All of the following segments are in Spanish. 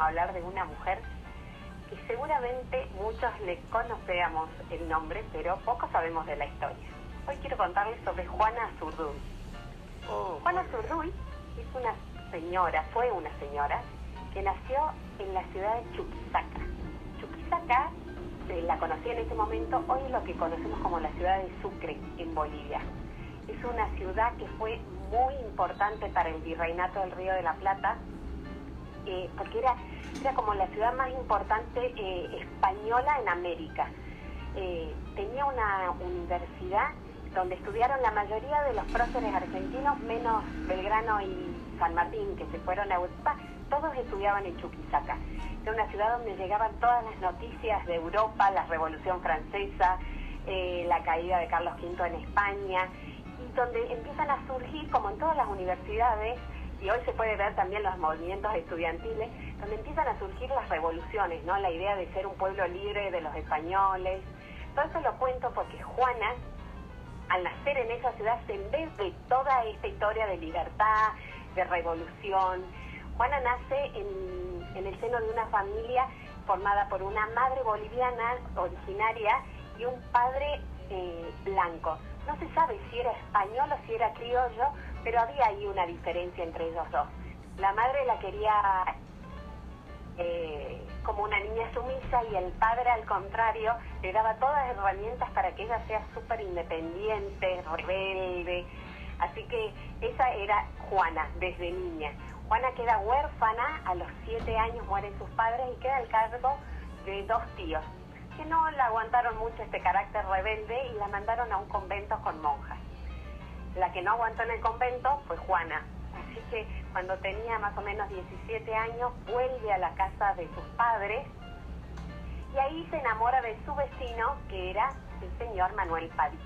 hablar de una mujer que seguramente muchos le conocemos el nombre, pero poco sabemos de la historia. Hoy quiero contarles sobre Juana Zurduy. Oh, Juana muy bien. Zurduy es una señora, fue una señora, que nació en la ciudad de Chuquisaca. Chuquisaca, eh, la conocí en ese momento, hoy es lo que conocemos como la ciudad de Sucre, en Bolivia. Es una ciudad que fue muy importante para el virreinato del Río de la Plata, eh, porque era, era como la ciudad más importante eh, española en América. Eh, tenía una universidad donde estudiaron la mayoría de los próceres argentinos, menos Belgrano y San Martín, que se fueron a Europa, todos estudiaban en Chuquisaca. Era una ciudad donde llegaban todas las noticias de Europa, la Revolución Francesa, la caída de Carlos V en España, y donde empiezan a surgir, como en todas las universidades, y hoy se puede ver también los movimientos estudiantiles, donde empiezan a surgir las revoluciones, ¿no? La idea de ser un pueblo libre de los españoles. Todo eso lo cuento porque Juana, al nacer en esa ciudad, se de toda esta historia de libertad, de revolución, Juana nace en, en el seno de una familia formada por una madre boliviana originaria y un padre eh, blanco. No se sabe si era español o si era criollo, pero había ahí una diferencia entre ellos dos. La madre la quería eh, como una niña sumisa y el padre al contrario le daba todas las herramientas para que ella sea súper independiente, rebelde. Así que esa era Juana desde niña. Juana queda huérfana, a los siete años mueren sus padres y queda al cargo de dos tíos que no le aguantaron mucho este carácter rebelde y la mandaron a un convento con monjas. La que no aguantó en el convento fue Juana. Así que cuando tenía más o menos 17 años vuelve a la casa de sus padres y ahí se enamora de su vecino que era el señor Manuel Padilla.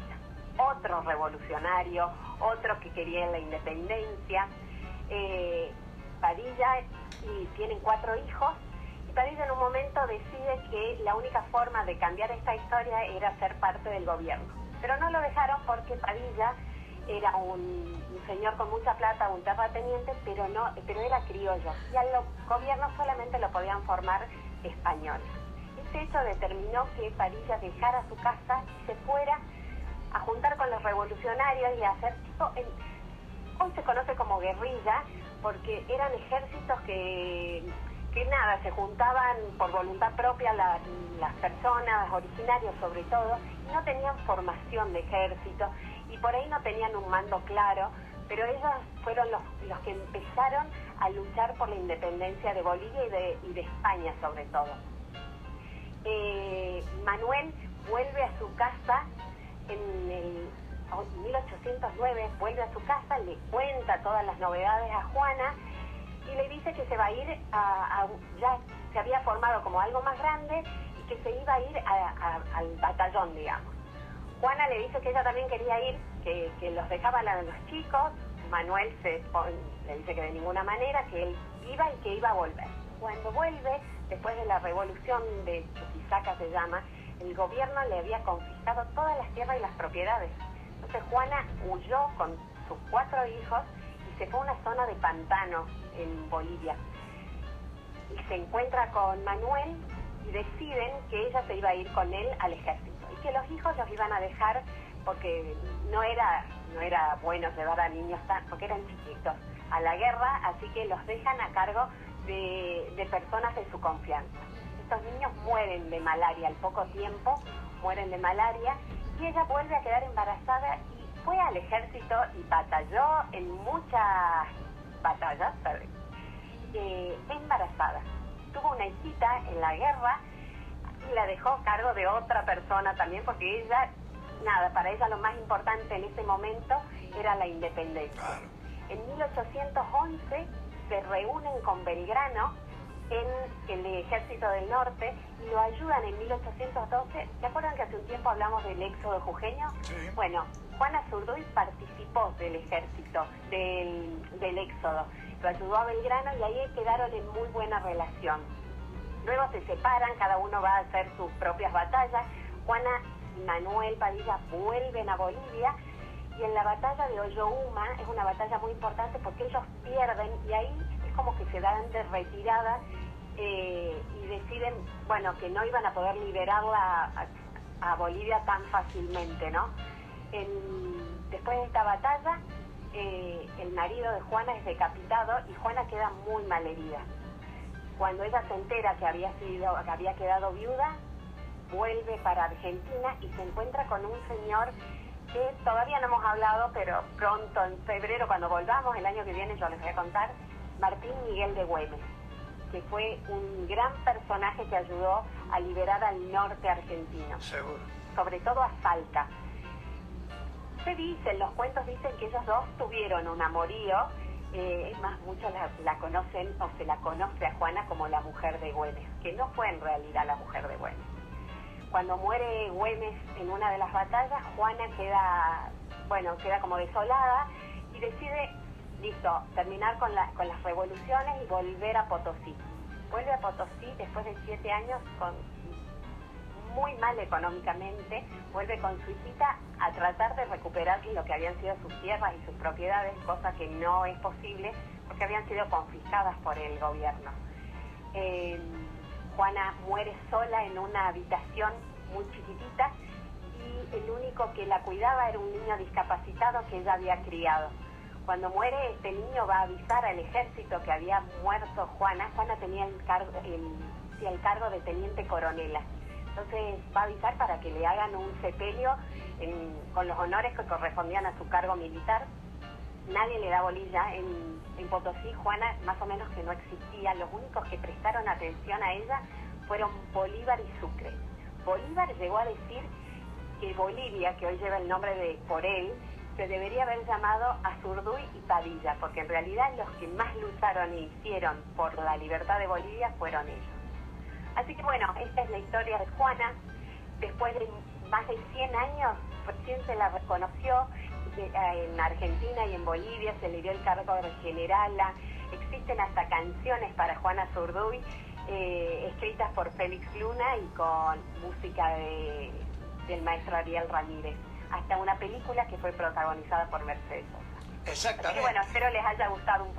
Otro revolucionario, otro que quería la independencia. Eh, Padilla y tienen cuatro hijos y Padilla en un momento decide que la única forma de cambiar esta historia era ser parte del gobierno. Pero no lo dejaron porque Padilla era un, señor con mucha plata, un terrateniente, pero no, pero era criollo. Y al gobierno solamente lo podían formar españoles. Ese hecho determinó que Padilla dejara su casa y se fuera a juntar con los revolucionarios y a hacer tipo, hoy se conoce como guerrilla, porque eran ejércitos que, que nada, se juntaban por voluntad propia la- las personas, originarios sobre todo, y no tenían formación de ejército, y por ahí no tenían un mando claro, pero ellos fueron los, los que empezaron a luchar por la independencia de Bolivia y de, y de España sobre todo. Eh, Manuel vuelve a su casa en el oh, 1809, vuelve a su casa, le cuenta todas las novedades a Juana y le dice que se va a ir a, ya se había formado como algo más grande y que se iba a ir al batallón, digamos. Juana le dice que ella también quería ir, que, los dejaban a los chicos. Manuel se le dice que de ninguna manera, que él iba y que iba a volver. Cuando vuelve, después de la revolución de Chuquisaca se llama, el gobierno le había confiscado todas las tierras y las propiedades. Entonces Juana huyó con sus cuatro hijos y se fue a una zona de pantano en Bolivia. Y se encuentra con Manuel y deciden que ella se iba a ir con él al ejército que los hijos los iban a dejar porque no era no era bueno llevar a niños tan porque eran chiquitos a la guerra así que los dejan a cargo de, personas de su confianza estos niños mueren de malaria al poco tiempo mueren de malaria y ella vuelve a quedar embarazada y fue al ejército y batalló en muchas batallas eh, embarazada. Tuvo una hijita en la guerra y la dejó a cargo de otra persona también porque ella, nada, para ella lo más importante en ese momento era la independencia. Claro. En 1811 se reúnen con Belgrano en el ejército del norte y lo ayudan en 1812. ¿Se acuerdan que hace un tiempo hablamos del éxodo jujeño? Sí. Bueno, Juana Zurduy participó del ejército, del, del éxodo. Lo ayudó a Belgrano y ahí quedaron en muy buena relación. Luego se separan, cada uno va a hacer sus propias batallas. Juana y Manuel Padilla vuelven a Bolivia y en la batalla de Oyohuma es una batalla muy importante porque ellos pierden y ahí es como que se dan de retirada también, bueno, que no iban a poder liberarla a, Bolivia tan fácilmente, ¿no? después de esta batalla, eh, el marido de Juana es decapitado y Juana queda muy mal herida. Cuando ella se entera que había, sido, que había quedado viuda, vuelve para Argentina y se encuentra con un señor que todavía no hemos hablado, pero pronto, en febrero, cuando volvamos, el año que viene, yo les voy a contar, Martín Miguel de Güemes, que fue un gran personaje que ayudó a liberar al norte argentino. Seguro. Sobre todo a Salta. Se dicen, los cuentos dicen que ellos dos tuvieron un amorío, eh, es más, muchos la, conocen o se la conoce a Juana como la mujer de Güemes, que no fue en realidad la mujer de Güemes. Cuando muere Güemes en una de las batallas, Juana queda, bueno, queda como desolada y decide listo, terminar con, con las revoluciones y volver a Potosí. Vuelve a Potosí después de siete años con muy mal económicamente, vuelve con su hijita a tratar de recuperar lo que habían sido sus tierras y sus propiedades, cosa que no es posible porque habían sido confiscadas por el gobierno. Eh, Juana muere sola en una habitación muy chiquitita y el único que la cuidaba era un niño discapacitado que ella había criado. Cuando muere este niño va a avisar al ejército que había muerto Juana. Juana tenía el cargo, el, el cargo de teniente coronela. Entonces va a avisar para que le hagan un sepelio con los honores que correspondían a su cargo militar. Nadie le da bolilla. En, Potosí, Juana más o menos que no existía. Los únicos que prestaron atención a ella fueron Bolívar y Sucre. Bolívar llegó a decir que Bolivia, que hoy lleva el nombre de por él, se debería haber llamado Azurduy y Padilla, porque en realidad los que más lucharon e hicieron por la libertad de Bolivia fueron ellos. Así que bueno, esta es la historia de Juana. Después de más de 100 años, recién se la reconoció eh, en Argentina y en Bolivia, se le dio el cargo de generala. Existen hasta canciones para Juana Zurduy, eh, escritas por Félix Luna y con música del maestro Ariel Ramírez hasta una película que fue protagonizada por Mercedes Sosa. Exactamente. bueno, espero les haya gustado un poco.